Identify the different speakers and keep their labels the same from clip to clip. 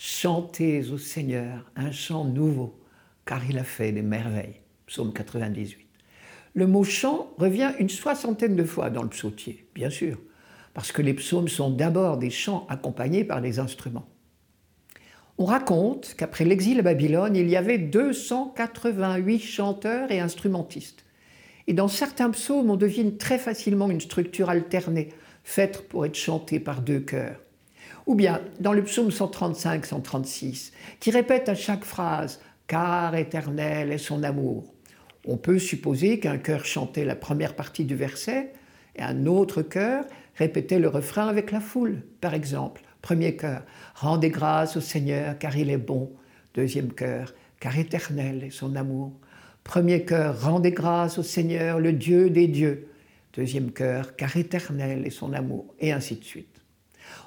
Speaker 1: Chantez au Seigneur un chant nouveau, car il a fait des merveilles. Psaume 98. Le mot chant revient une soixantaine de fois dans le psautier, bien sûr, parce que les psaumes sont d'abord des chants accompagnés par des instruments. On raconte qu'après l'exil à Babylone, il y avait 288 chanteurs et instrumentistes. Et dans certains psaumes, on devine très facilement une structure alternée, faite pour être chantée par deux chœurs. Ou bien dans le psaume 135-136, qui répète à chaque phrase Car éternel est son amour. On peut supposer qu'un chœur chantait la première partie du verset et un autre chœur répétait le refrain avec la foule. Par exemple, premier chœur Rendez grâce au Seigneur car il est bon. Deuxième chœur Car éternel est son amour. Premier chœur Rendez grâce au Seigneur, le Dieu des dieux. Deuxième chœur Car éternel est son amour. Et ainsi de suite.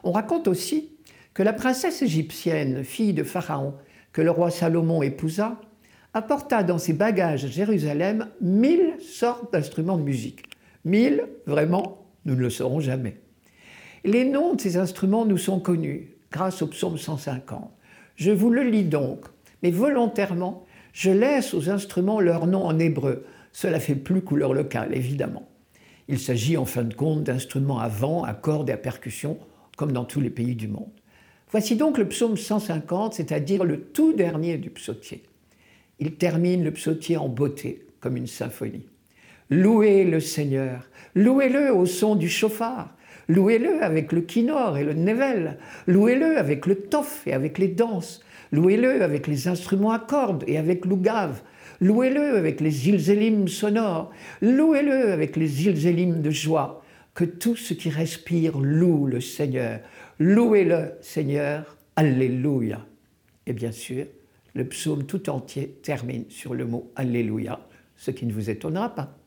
Speaker 1: On raconte aussi que la princesse égyptienne, fille de Pharaon, que le roi Salomon épousa, apporta dans ses bagages à Jérusalem mille sortes d'instruments de musique. Mille, vraiment, nous ne le saurons jamais. Les noms de ces instruments nous sont connus grâce au psaume 150. Je vous le lis donc, mais volontairement, je laisse aux instruments leur nom en hébreu. Cela fait plus couleur locale, évidemment. Il s'agit en fin de compte d'instruments à vent, à cordes et à percussion comme dans tous les pays du monde. Voici donc le psaume 150, c'est-à-dire le tout dernier du psautier. Il termine le psautier en beauté, comme une symphonie. Louez le Seigneur, louez-le au son du chauffard, louez-le avec le kinor et le nevel, louez-le avec le tof et avec les danses, louez-le avec les instruments à cordes et avec l'ougave, louez-le avec les ilzélim sonores, louez-le avec les ilzélim de joie, que tout ce qui respire loue le Seigneur. Louez-le, Seigneur. Alléluia. Et bien sûr, le psaume tout entier termine sur le mot Alléluia, ce qui ne vous étonnera pas.